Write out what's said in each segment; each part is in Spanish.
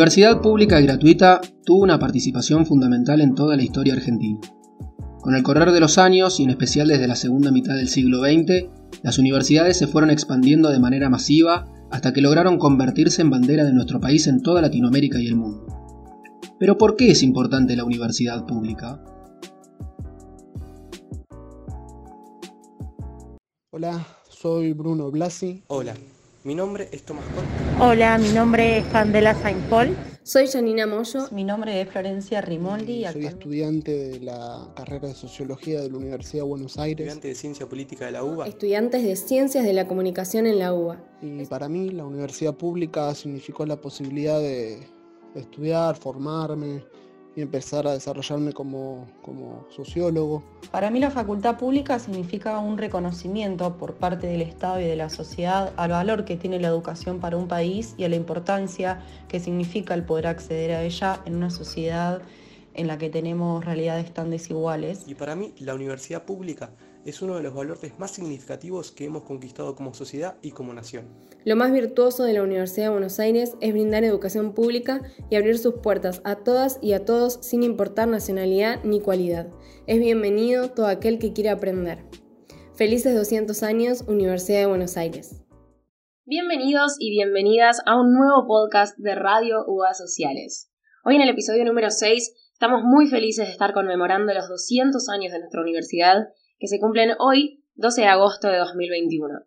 universidad pública y gratuita tuvo una participación fundamental en toda la historia argentina. Con el correr de los años, y en especial desde la segunda mitad del siglo XX, las universidades se fueron expandiendo de manera masiva hasta que lograron convertirse en bandera de nuestro país en toda Latinoamérica y el mundo. Pero ¿por qué es importante la universidad pública? Hola, soy Bruno Blasi. Hola, mi nombre es Tomás Cort. Hola, mi nombre es Candela Saint Paul. Soy Janina Moyo. Mi nombre es Florencia Rimoldi. Soy estudiante de la carrera de Sociología de la Universidad de Buenos Aires. Estudiante de Ciencia Política de la UBA. Estudiantes de Ciencias de la Comunicación en la UBA. Y para mí la universidad pública significó la posibilidad de, de estudiar, formarme, y empezar a desarrollarme como, como, sociólogo. Para mí la facultad pública significa un reconocimiento por parte del Estado y de la sociedad al valor que tiene la educación para un país y a la importancia que significa el poder acceder a ella en una sociedad en la que tenemos realidades tan desiguales. Y para mí la universidad pública es uno de los valores más significativos que hemos conquistado como sociedad y como nación. Lo más virtuoso de la Universidad de Buenos Aires es brindar educación pública y abrir sus puertas a todas y a todos sin importar nacionalidad ni cualidad. Es bienvenido todo aquel que quiera aprender. Felices 200 años, Universidad de Buenos Aires. Bienvenidos y bienvenidas a un nuevo podcast de Radio UA Sociales. Hoy en el episodio número 6 estamos muy felices de estar conmemorando los 200 años de nuestra universidad que se cumplen hoy, 12 de agosto de 2021.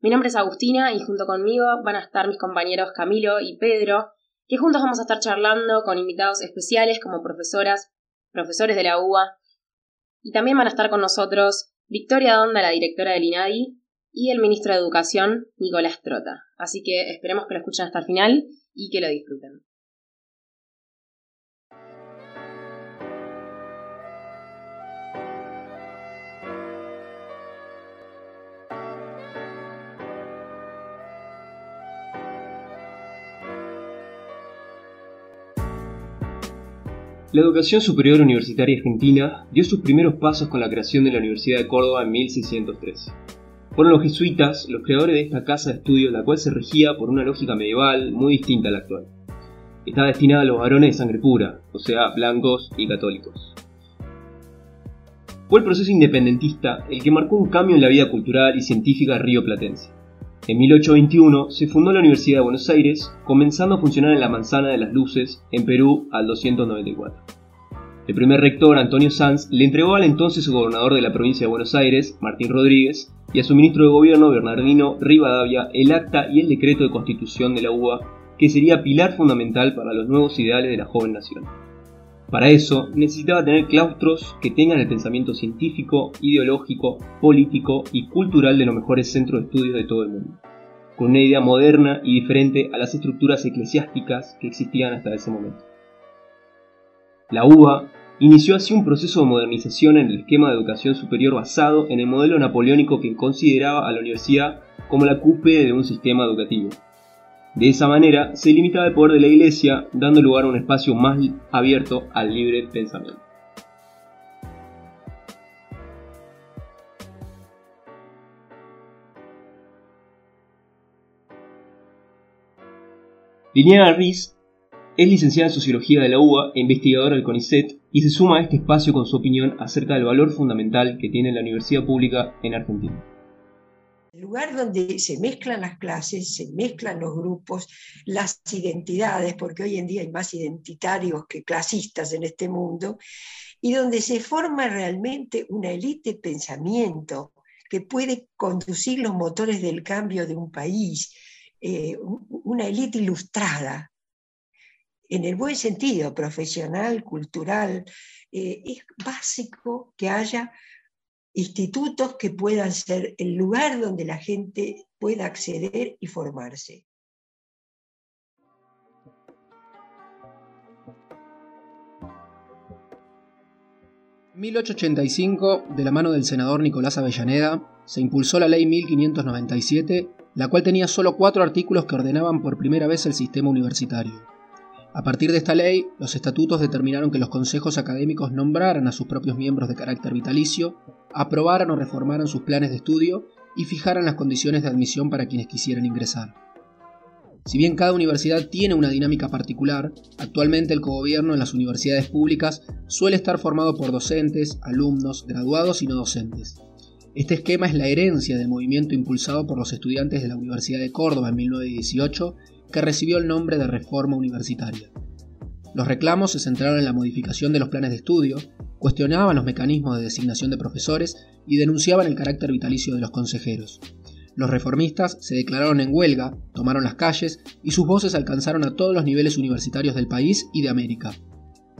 Mi nombre es Agustina y junto conmigo van a estar mis compañeros Camilo y Pedro, que juntos vamos a estar charlando con invitados especiales como profesoras, profesores de la UBA, y también van a estar con nosotros Victoria Donda, la directora del INADI, y el ministro de Educación, Nicolás Trota. Así que esperemos que lo escuchen hasta el final y que lo disfruten. La educación superior universitaria argentina dio sus primeros pasos con la creación de la Universidad de Córdoba en 1603. Fueron los jesuitas los creadores de esta casa de estudio, la cual se regía por una lógica medieval muy distinta a la actual. Estaba destinada a los varones de sangre pura, o sea, blancos y católicos. Fue el proceso independentista el que marcó un cambio en la vida cultural y científica río platense. En 1821 se fundó la Universidad de Buenos Aires, comenzando a funcionar en la Manzana de las Luces, en Perú, al 294. El primer rector, Antonio Sanz, le entregó al entonces gobernador de la provincia de Buenos Aires, Martín Rodríguez, y a su ministro de gobierno, Bernardino Rivadavia, el acta y el decreto de constitución de la UBA, que sería pilar fundamental para los nuevos ideales de la joven nación. Para eso necesitaba tener claustros que tengan el pensamiento científico, ideológico, político y cultural de los mejores centros de estudios de todo el mundo, con una idea moderna y diferente a las estructuras eclesiásticas que existían hasta ese momento. La UBA inició así un proceso de modernización en el esquema de educación superior basado en el modelo napoleónico que consideraba a la universidad como la cúspide de un sistema educativo, de esa manera se limitaba el poder de la Iglesia, dando lugar a un espacio más abierto al libre pensamiento. Liliana Riz es licenciada en Sociología de la UBA e investigadora del CONICET y se suma a este espacio con su opinión acerca del valor fundamental que tiene la universidad pública en Argentina el lugar donde se mezclan las clases, se mezclan los grupos, las identidades, porque hoy en día hay más identitarios que clasistas en este mundo, y donde se forma realmente una élite de pensamiento que puede conducir los motores del cambio de un país, eh, una élite ilustrada, en el buen sentido, profesional, cultural, eh, es básico que haya institutos que puedan ser el lugar donde la gente pueda acceder y formarse. En 1885, de la mano del senador Nicolás Avellaneda, se impulsó la Ley 1597, la cual tenía solo cuatro artículos que ordenaban por primera vez el sistema universitario. A partir de esta ley, los estatutos determinaron que los consejos académicos nombraran a sus propios miembros de carácter vitalicio, aprobaran o reformaran sus planes de estudio y fijaran las condiciones de admisión para quienes quisieran ingresar. Si bien cada universidad tiene una dinámica particular, actualmente el cogobierno en las universidades públicas suele estar formado por docentes, alumnos, graduados y no docentes. Este esquema es la herencia del movimiento impulsado por los estudiantes de la Universidad de Córdoba en 1918, que recibió el nombre de Reforma Universitaria. Los reclamos se centraron en la modificación de los planes de estudio, cuestionaban los mecanismos de designación de profesores y denunciaban el carácter vitalicio de los consejeros. Los reformistas se declararon en huelga, tomaron las calles y sus voces alcanzaron a todos los niveles universitarios del país y de América.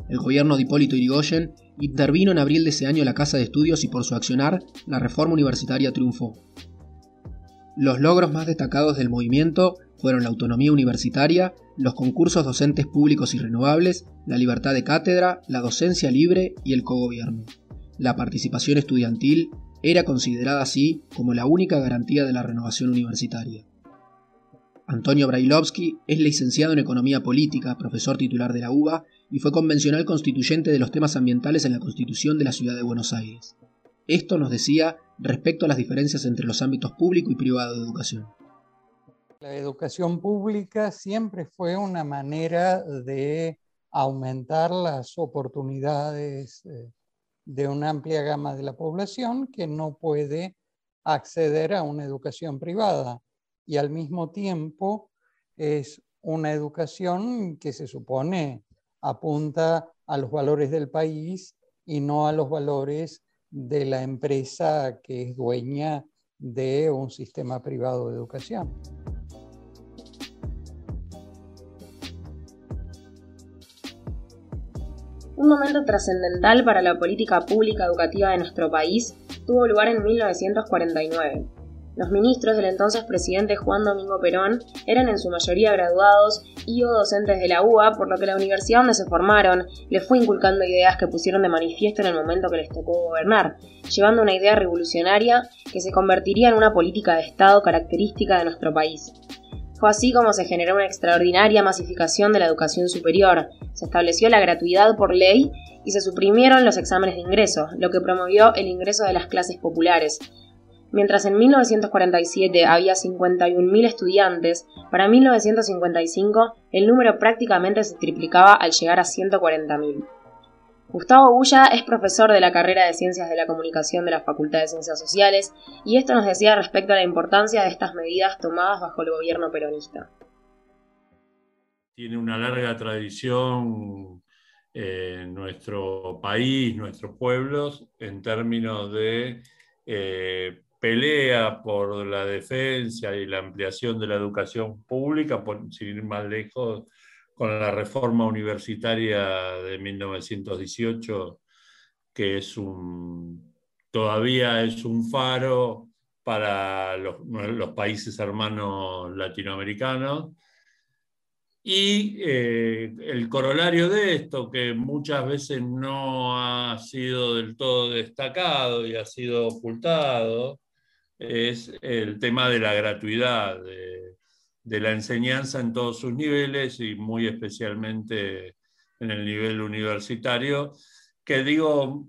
El gobierno de Hipólito Yrigoyen intervino en abril de ese año la Casa de Estudios y por su accionar, la reforma universitaria triunfó. Los logros más destacados del movimiento fueron la autonomía universitaria, los concursos docentes públicos y renovables, la libertad de cátedra, la docencia libre y el cogobierno. La participación estudiantil era considerada así como la única garantía de la renovación universitaria. Antonio Brailovsky es licenciado en Economía Política, profesor titular de la UBA y fue convencional constituyente de los temas ambientales en la Constitución de la Ciudad de Buenos Aires. Esto nos decía respecto a las diferencias entre los ámbitos público y privado de educación. La educación pública siempre fue una manera de aumentar las oportunidades eh, de una amplia gama de la población que no puede acceder a una educación privada y al mismo tiempo es una educación que se supone apunta a los valores del país y no a los valores de la empresa que es dueña de un sistema privado de educación. Un momento trascendental para la política pública educativa de nuestro país tuvo lugar en 1949. Los ministros del entonces presidente Juan Domingo Perón eran en su mayoría graduados y o docentes de la UBA, por lo que la universidad donde se formaron les fue inculcando ideas que pusieron de manifiesto en el momento que les tocó gobernar, llevando una idea revolucionaria que se convertiría en una política de Estado característica de nuestro país. Fue así como se generó una extraordinaria masificación de la educación superior, se estableció la gratuidad por ley y se suprimieron los exámenes de ingreso, lo que promovió el ingreso de las clases populares. Mientras en 1947 había 51.000 estudiantes, para 1955 el número prácticamente se triplicaba al llegar a 140.000. Gustavo Bulla es profesor de la carrera de Ciencias de la Comunicación de la Facultad de Ciencias Sociales y esto nos decía respecto a la importancia de estas medidas tomadas bajo el gobierno peronista. Tiene una larga tradición en nuestro país, nuestros pueblos, en términos de eh, pelea por la defensa y la ampliación de la educación pública, por, sin ir más lejos, con la reforma universitaria de 1918, que es un, todavía es un faro para los, países hermanos latinoamericanos. Y eh, el corolario de esto, que muchas veces no ha sido del todo destacado y ha sido ocultado, es el tema de la gratuidad. De la enseñanza en todos sus niveles y muy especialmente en el nivel universitario, que digo,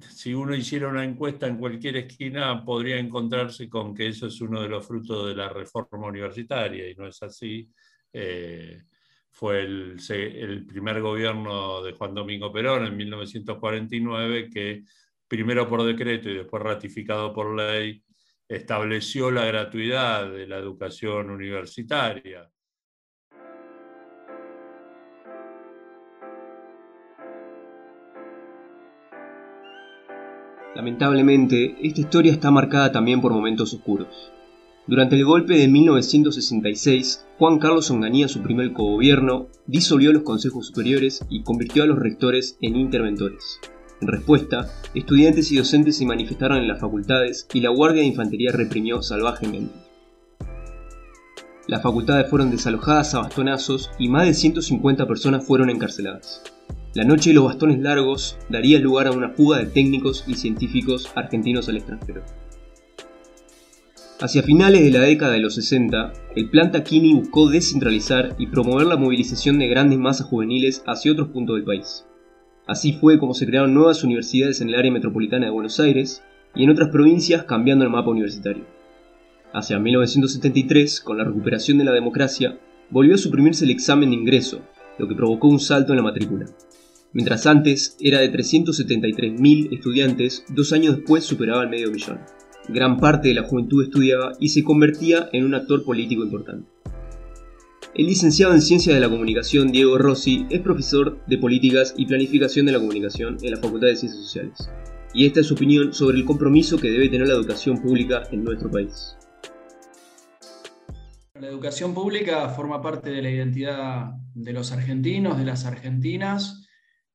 si uno hiciera una encuesta en cualquier esquina, podría encontrarse con que eso es uno de los frutos de la reforma universitaria, y no es así. Eh, fue el, el, primer gobierno de Juan Domingo Perón en 1949 que, primero por decreto y después ratificado por ley, estableció la gratuidad de la educación universitaria. Lamentablemente, esta historia está marcada también por momentos oscuros. Durante el golpe de 1966, Juan Carlos Onganía suprimió el cogobierno, disolvió los consejos superiores y convirtió a los rectores en interventores. En respuesta, estudiantes y docentes se manifestaron en las facultades y la Guardia de Infantería reprimió salvajemente. Las facultades fueron desalojadas a bastonazos y más de 150 personas fueron encarceladas. La noche de los bastones largos daría lugar a una fuga de técnicos y científicos argentinos al extranjero. Hacia finales de la década de los 60, el plan Taquini buscó descentralizar y promover la movilización de grandes masas juveniles hacia otros puntos del país. Así fue como se crearon nuevas universidades en el área metropolitana de Buenos Aires y en otras provincias cambiando el mapa universitario. Hacia 1973, con la recuperación de la democracia, volvió a suprimirse el examen de ingreso, lo que provocó un salto en la matrícula. Mientras antes era de 373.000 estudiantes, dos años después superaba el medio millón. Gran parte de la juventud estudiaba y se convertía en un actor político importante. El licenciado en Ciencias de la Comunicación Diego Rossi es profesor de Políticas y Planificación de la Comunicación en la Facultad de Ciencias Sociales. Y esta es su opinión sobre el compromiso que debe tener la educación pública en nuestro país. La educación pública forma parte de la identidad de los argentinos, de las argentinas.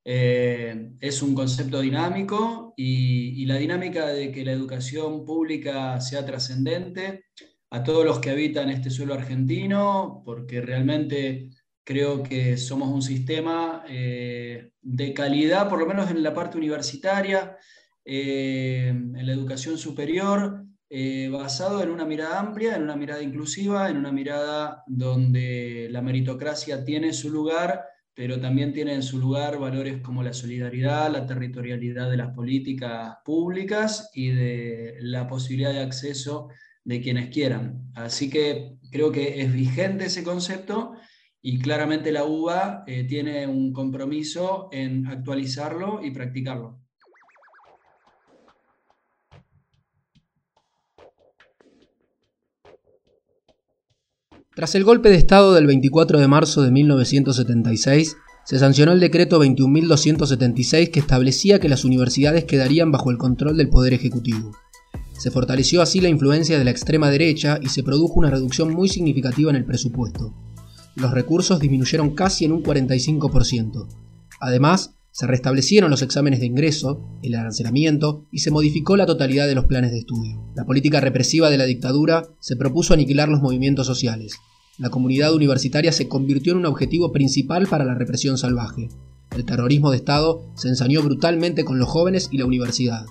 Eh, es un concepto dinámico y, y la dinámica de que la educación pública sea trascendente a todos los que habitan este suelo argentino, porque realmente creo que somos un sistema eh, de calidad, por lo menos en la parte universitaria, eh, en la educación superior, eh, basado en una mirada amplia, en una mirada inclusiva, en una mirada donde la meritocracia tiene su lugar, pero también tiene en su lugar valores como la solidaridad, la territorialidad de las políticas públicas y de la posibilidad de acceso de quienes quieran. Así que creo que es vigente ese concepto y claramente la UBA eh, tiene un compromiso en actualizarlo y practicarlo. Tras el golpe de Estado del 24 de marzo de 1976, se sancionó el decreto 21.276 que establecía que las universidades quedarían bajo el control del Poder Ejecutivo. Se fortaleció así la influencia de la extrema derecha y se produjo una reducción muy significativa en el presupuesto. Los recursos disminuyeron casi en un 45%. Además, se restablecieron los exámenes de ingreso, el arancelamiento y se modificó la totalidad de los planes de estudio. La política represiva de la dictadura se propuso aniquilar los movimientos sociales. La comunidad universitaria se convirtió en un objetivo principal para la represión salvaje. El terrorismo de Estado se ensañó brutalmente con los jóvenes y la universidad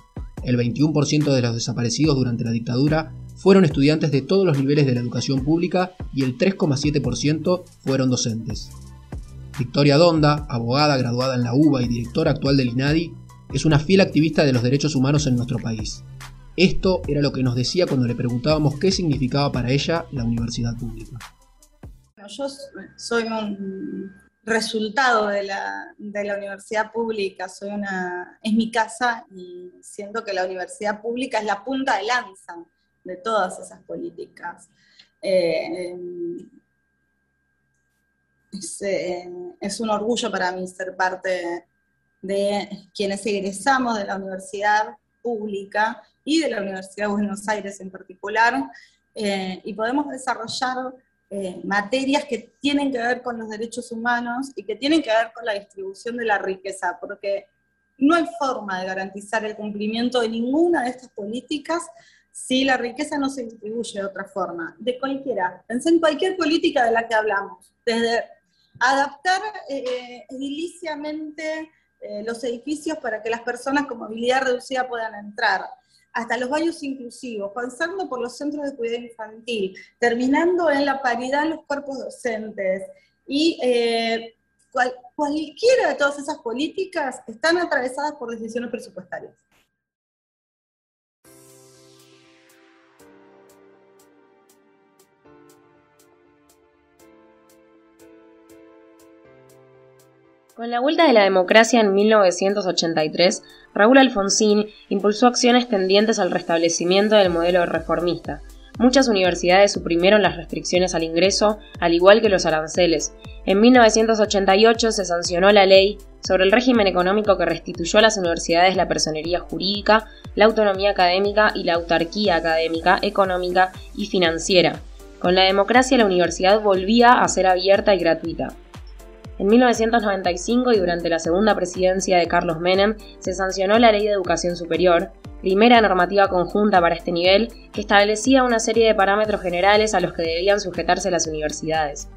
el 21% de los desaparecidos durante la dictadura fueron estudiantes de todos los niveles de la educación pública y el 3,7% fueron docentes. Victoria Donda, abogada graduada en la UBA y directora actual del INADI, es una fiel activista de los derechos humanos en nuestro país. Esto era lo que nos decía cuando le preguntábamos qué significaba para ella la universidad pública. yo soy un resultado de la, de la, universidad pública, soy una, es mi casa y siento que la universidad pública es la punta de lanza de todas esas políticas. Eh, es, eh, es, un orgullo para mí ser parte de quienes egresamos de la universidad pública y de la Universidad de Buenos Aires en particular, eh, y podemos desarrollar eh, materias que tienen que ver con los derechos humanos y que tienen que ver con la distribución de la riqueza, porque no hay forma de garantizar el cumplimiento de ninguna de estas políticas si la riqueza no se distribuye de otra forma, de cualquiera. Pensé en cualquier política de la que hablamos, desde adaptar eh, ediliciamente eh, los edificios para que las personas con movilidad reducida puedan entrar, hasta los baños inclusivos, pasando por los centros de cuidado infantil, terminando en la paridad en los cuerpos docentes. Y eh, cualquiera de todas esas políticas están atravesadas por decisiones presupuestarias. Con la vuelta de la democracia en 1983, Raúl Alfonsín impulsó acciones tendientes al restablecimiento del modelo reformista. Muchas universidades suprimieron las restricciones al ingreso, al igual que los aranceles. En 1988 se sancionó la ley sobre el régimen económico que restituyó a las universidades la personería jurídica, la autonomía académica y la autarquía académica, económica y financiera. Con la democracia la universidad volvía a ser abierta y gratuita. En 1995 y durante la segunda presidencia de Carlos Menem se sancionó la Ley de Educación Superior, primera normativa conjunta para este nivel, que establecía una serie de parámetros generales a los que debían sujetarse las universidades.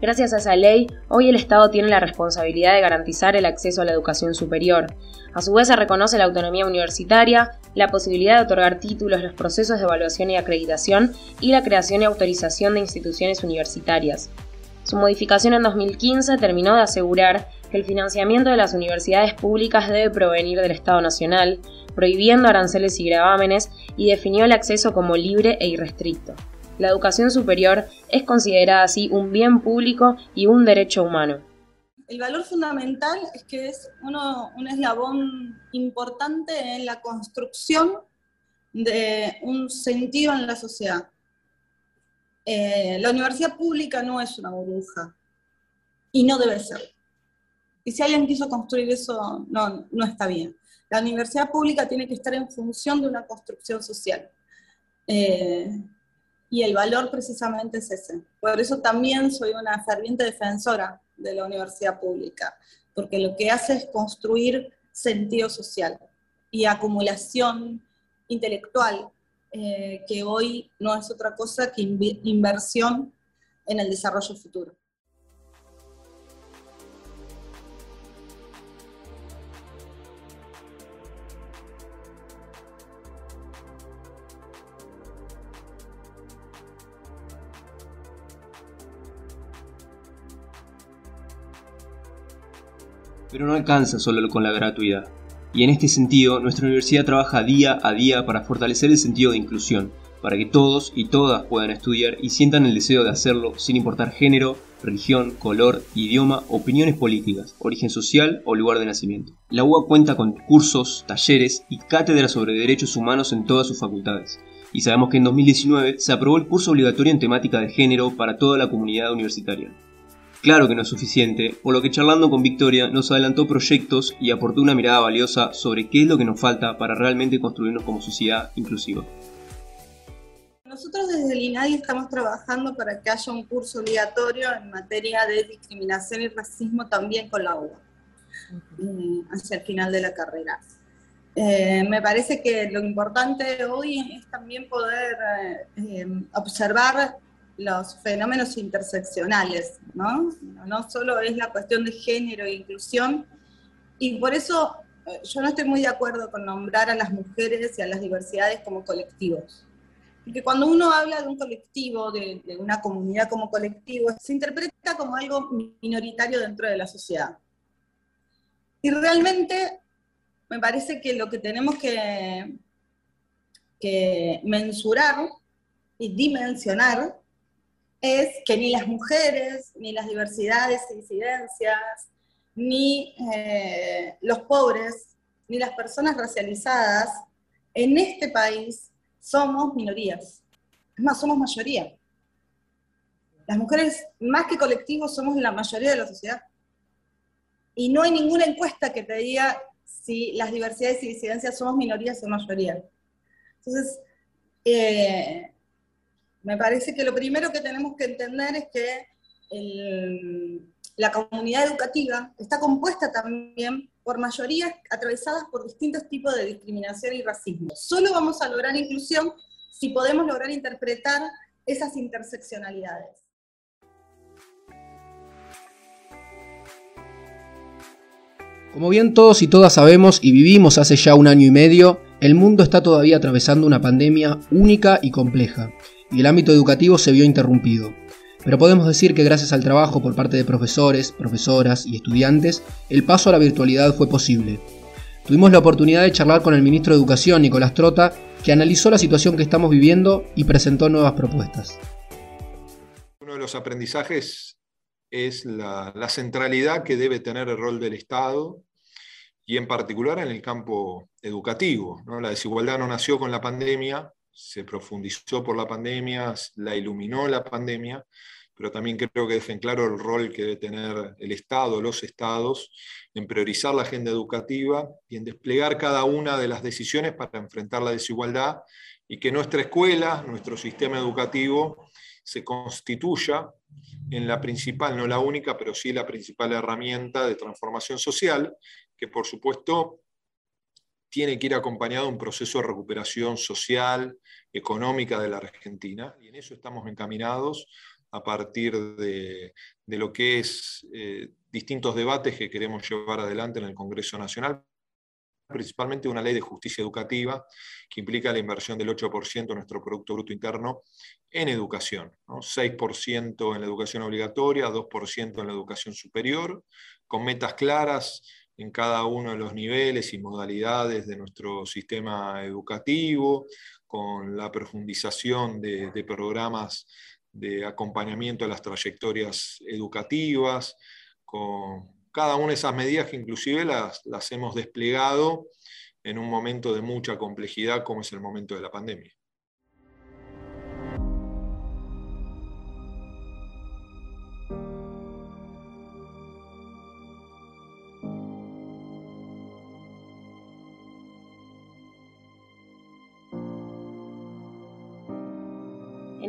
Gracias a esa ley, hoy el Estado tiene la responsabilidad de garantizar el acceso a la educación superior. A su vez se reconoce la autonomía universitaria, la posibilidad de otorgar títulos, los procesos de evaluación y acreditación y la creación y autorización de instituciones universitarias. Su modificación en 2015 terminó de asegurar que el financiamiento de las universidades públicas debe provenir del Estado Nacional, prohibiendo aranceles y gravámenes, y definió el acceso como libre e irrestricto. la educación superior es considerada así un bien público y un derecho humano. El valor fundamental es que es uno, un eslabón importante en la construcción de un sentido en la sociedad. Eh, la universidad pública no es una burbuja y no debe ser. Y si alguien quiso construir eso, no, no está bien. La universidad pública tiene que estar en función de una construcción social. Eh, y el valor precisamente es ese. Por eso también soy una ferviente defensora de la universidad pública, porque lo que hace es construir sentido social y acumulación intelectual, eh, que hoy no es otra cosa que inversión en el desarrollo futuro. Pero no alcanza solo con la gratuidad. Y en este sentido, nuestra universidad trabaja día a día para fortalecer el sentido de inclusión, para que todos y todas puedan estudiar y sientan el deseo de hacerlo sin importar género, religión, color, idioma, opiniones políticas, origen social o lugar de nacimiento. La UA cuenta con cursos, talleres y cátedras sobre derechos humanos en todas sus facultades. Y sabemos que en 2019 se aprobó el curso obligatorio en temática de género para toda la comunidad universitaria. Claro que no es suficiente, por lo que charlando con Victoria nos adelantó proyectos y aportó una mirada valiosa sobre qué es lo que nos falta para realmente construirnos como sociedad inclusiva. Nosotros desde el INADI estamos trabajando para que haya un curso obligatorio en materia de discriminación y racismo también con la UBA, eh, hacia el final de la carrera. Eh, me parece que lo importante hoy es también poder eh, observar los fenómenos interseccionales, ¿no? No solo es la cuestión de género e inclusión, y por eso eh, yo no estoy muy de acuerdo con nombrar a las mujeres y a las diversidades como colectivos. Porque cuando uno habla de un colectivo, de, de una comunidad como colectivo, se interpreta como algo minoritario dentro de la sociedad. Y realmente me parece que lo que tenemos que, que mensurar y dimensionar es que ni las mujeres, ni las diversidades e incidencias, ni eh, los pobres, ni las personas racializadas en este país somos minorías. Es más, somos mayoría. Las mujeres, más que colectivos, somos la mayoría de la sociedad. Y no hay ninguna encuesta que te diga si las diversidades y disidencias somos minorías o mayoría. Entonces, eh, me parece que lo primero que tenemos que entender es que la comunidad educativa está compuesta también por mayorías atravesadas por distintos tipos de discriminación y racismo. Solo vamos a lograr inclusión si podemos lograr interpretar esas interseccionalidades. Como bien todos y todas sabemos y vivimos hace ya un año y medio, el mundo está todavía atravesando una pandemia única y compleja y el ámbito educativo se vio interrumpido. Pero podemos decir que gracias al trabajo por parte de profesores, profesoras y estudiantes, el paso a la virtualidad fue posible. Tuvimos la oportunidad de charlar con el ministro de Educación, Nicolás Trota, que analizó la situación que estamos viviendo y presentó nuevas propuestas. Uno de los aprendizajes es la, centralidad que debe tener el rol del Estado y en particular en el campo educativo. La desigualdad no nació con la pandemia, se profundizó por la pandemia, la iluminó la pandemia, pero también creo que dejen claro el rol que debe tener el Estado, los estados, en priorizar la agenda educativa y en desplegar cada una de las decisiones para enfrentar la desigualdad y que nuestra escuela, nuestro sistema educativo, se constituya en la principal, no la única, pero sí la principal herramienta de transformación social, que por supuesto tiene que ir acompañado de un proceso de recuperación social, económica de la Argentina, y en eso estamos encaminados a partir de, lo que es eh, distintos debates que queremos llevar adelante en el Congreso Nacional, principalmente una ley de justicia educativa que implica la inversión del 8% de nuestro Producto Bruto Interno en educación, 6% en la educación obligatoria, 2% en la educación superior, con metas claras en cada uno de los niveles y modalidades de nuestro sistema educativo, con la profundización de, programas de acompañamiento a las trayectorias educativas, con cada una de esas medidas que inclusive las, las hemos desplegado en un momento de mucha complejidad como es el momento de la pandemia.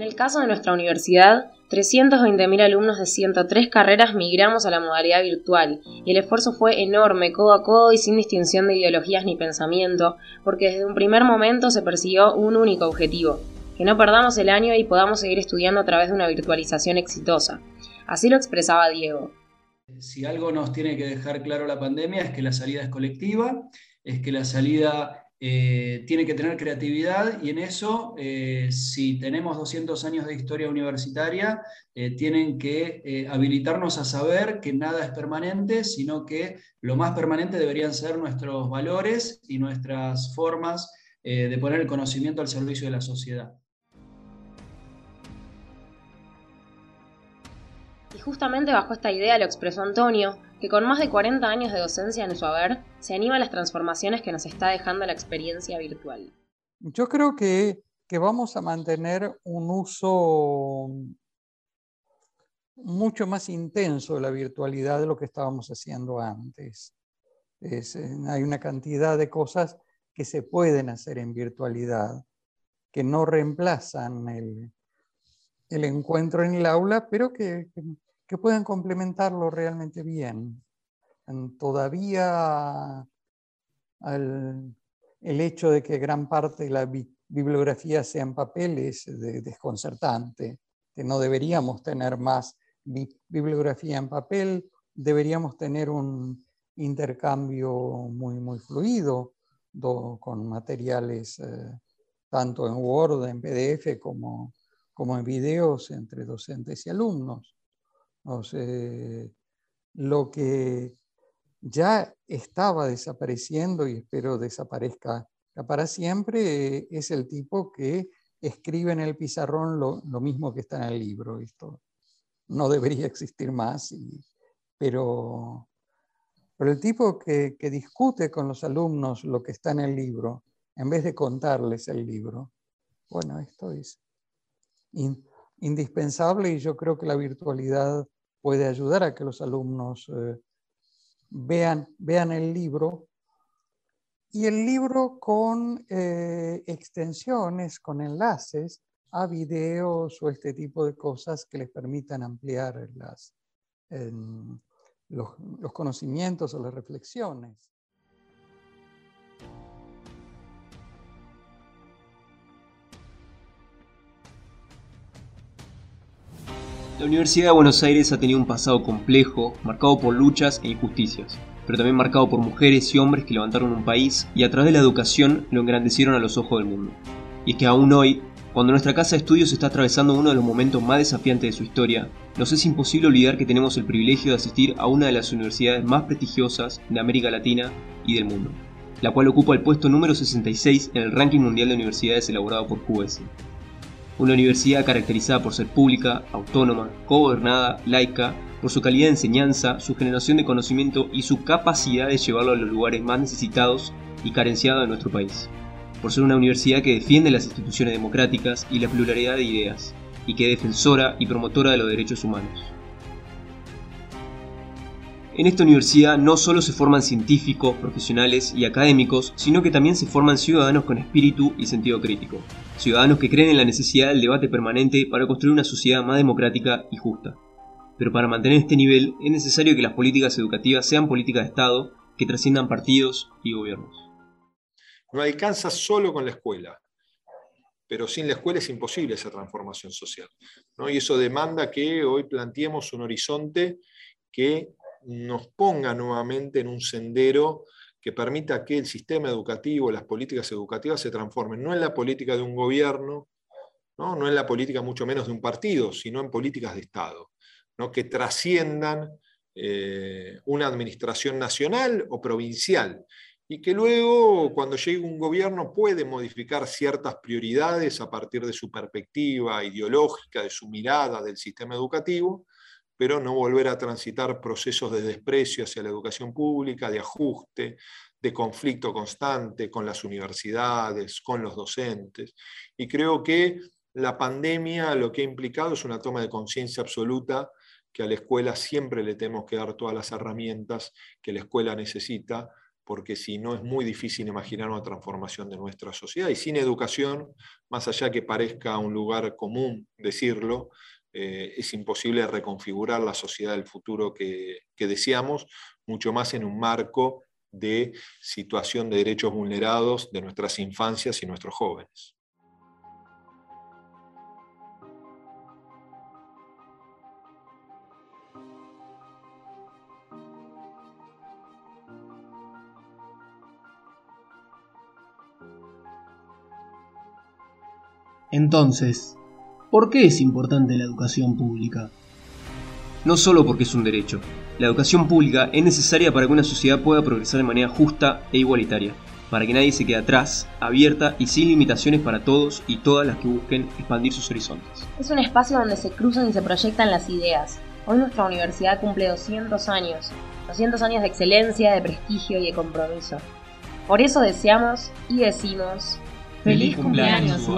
En el caso de nuestra universidad, 320.000 alumnos de 103 carreras migramos a la modalidad virtual y el esfuerzo fue enorme, codo a codo y sin distinción de ideologías ni pensamiento, porque desde un primer momento se persiguió un único objetivo, que no perdamos el año y podamos seguir estudiando a través de una virtualización exitosa. Así lo expresaba Diego. Si algo nos tiene que dejar claro la pandemia es que la salida es colectiva, es que la salida eh, tiene que tener creatividad y en eso, eh, si tenemos 200 años de historia universitaria, eh, tienen que habilitarnos a saber que nada es permanente, sino que lo más permanente deberían ser nuestros valores y nuestras formas de poner el conocimiento al servicio de la sociedad. Y justamente bajo esta idea lo expresó Antonio, que con más de 40 años de docencia en su haber, se anima a las transformaciones que nos está dejando la experiencia virtual. Yo creo que, vamos a mantener un uso mucho más intenso de la virtualidad de lo que estábamos haciendo antes. Eh, hay una cantidad de cosas que se pueden hacer en virtualidad, que no reemplazan el, el encuentro en el aula, pero que, que pueden complementarlo realmente bien. Todavía el, hecho de que gran parte de la bibliografía sea en papel es desconcertante, que no deberíamos tener más bibliografía en papel, deberíamos tener un intercambio muy, muy fluido con materiales eh, tanto en Word, en PDF como, como en videos entre docentes y alumnos lo que ya estaba desapareciendo y espero desaparezca para siempre es el tipo que escribe en el pizarrón lo, mismo que está en el libro. Esto no debería existir más, pero, pero el tipo que discute con los alumnos lo que está en el libro, en vez de contarles el libro, bueno, esto es indispensable y yo creo que la virtualidad puede ayudar a que los alumnos eh, vean, vean el libro y el libro con eh, extensiones, con enlaces a videos o este tipo de cosas que les permitan ampliar las, los conocimientos o las reflexiones. La Universidad de Buenos Aires ha tenido un pasado complejo, marcado por luchas e injusticias, pero también marcado por mujeres y hombres que levantaron un país y a través de la educación lo engrandecieron a los ojos del mundo. Y es que aún hoy, cuando nuestra casa de estudios está atravesando uno de los momentos más desafiantes de su historia, nos es imposible olvidar que tenemos el privilegio de asistir a una de las universidades más prestigiosas de América Latina y del mundo, la cual ocupa el puesto número 66 en el ranking mundial de universidades elaborado por QS una universidad caracterizada por ser pública, autónoma, co-gobernada, laica, por su calidad de enseñanza, su generación de conocimiento y su capacidad de llevarlo a los lugares más necesitados y carenciados de nuestro país. Por ser una universidad que defiende las instituciones democráticas y la pluralidad de ideas, y que es defensora y promotora de los derechos humanos. En esta universidad no solo se forman científicos, profesionales y académicos, sino que también se forman ciudadanos con espíritu y sentido crítico, ciudadanos que creen en la necesidad del debate permanente para construir una sociedad más democrática y justa. Pero para mantener este nivel es necesario que las políticas educativas sean políticas de Estado que trasciendan partidos y gobiernos. No alcanza solo con la escuela, pero sin la escuela es imposible esa transformación social. ¿no? Y eso demanda que hoy planteemos un horizonte que nos ponga nuevamente en un sendero que permita que el sistema educativo, las políticas educativas se transformen, no en la política de un gobierno, no, no en la política mucho menos de un partido, sino en políticas de Estado, ¿no? que trasciendan eh, una administración nacional o provincial y que luego, cuando llegue un gobierno, puede modificar ciertas prioridades a partir de su perspectiva ideológica, de su mirada del sistema educativo, pero no volver a transitar procesos de desprecio hacia la educación pública, de ajuste, de conflicto constante con las universidades, con los docentes. Y creo que la pandemia lo que ha implicado es una toma de conciencia absoluta que a la escuela siempre le tenemos que dar todas las herramientas que la escuela necesita, porque si no es muy difícil imaginar una transformación de nuestra sociedad. Y sin educación, más allá que parezca un lugar común decirlo, eh, es imposible reconfigurar la sociedad del futuro que, que deseamos, mucho más en un marco de situación de derechos vulnerados de nuestras infancias y nuestros jóvenes. Entonces, ¿por qué es importante la educación pública? No solo porque es un derecho. La educación pública es necesaria para que una sociedad pueda progresar de manera justa e igualitaria, para que nadie se quede atrás, abierta y sin limitaciones para todos y todas las que busquen expandir sus horizontes. Es un espacio donde se cruzan y se proyectan las ideas. Hoy nuestra universidad cumple 200 años, 200 años de excelencia, de prestigio y de compromiso. Por eso deseamos y decimos... ¡Feliz cumpleaños!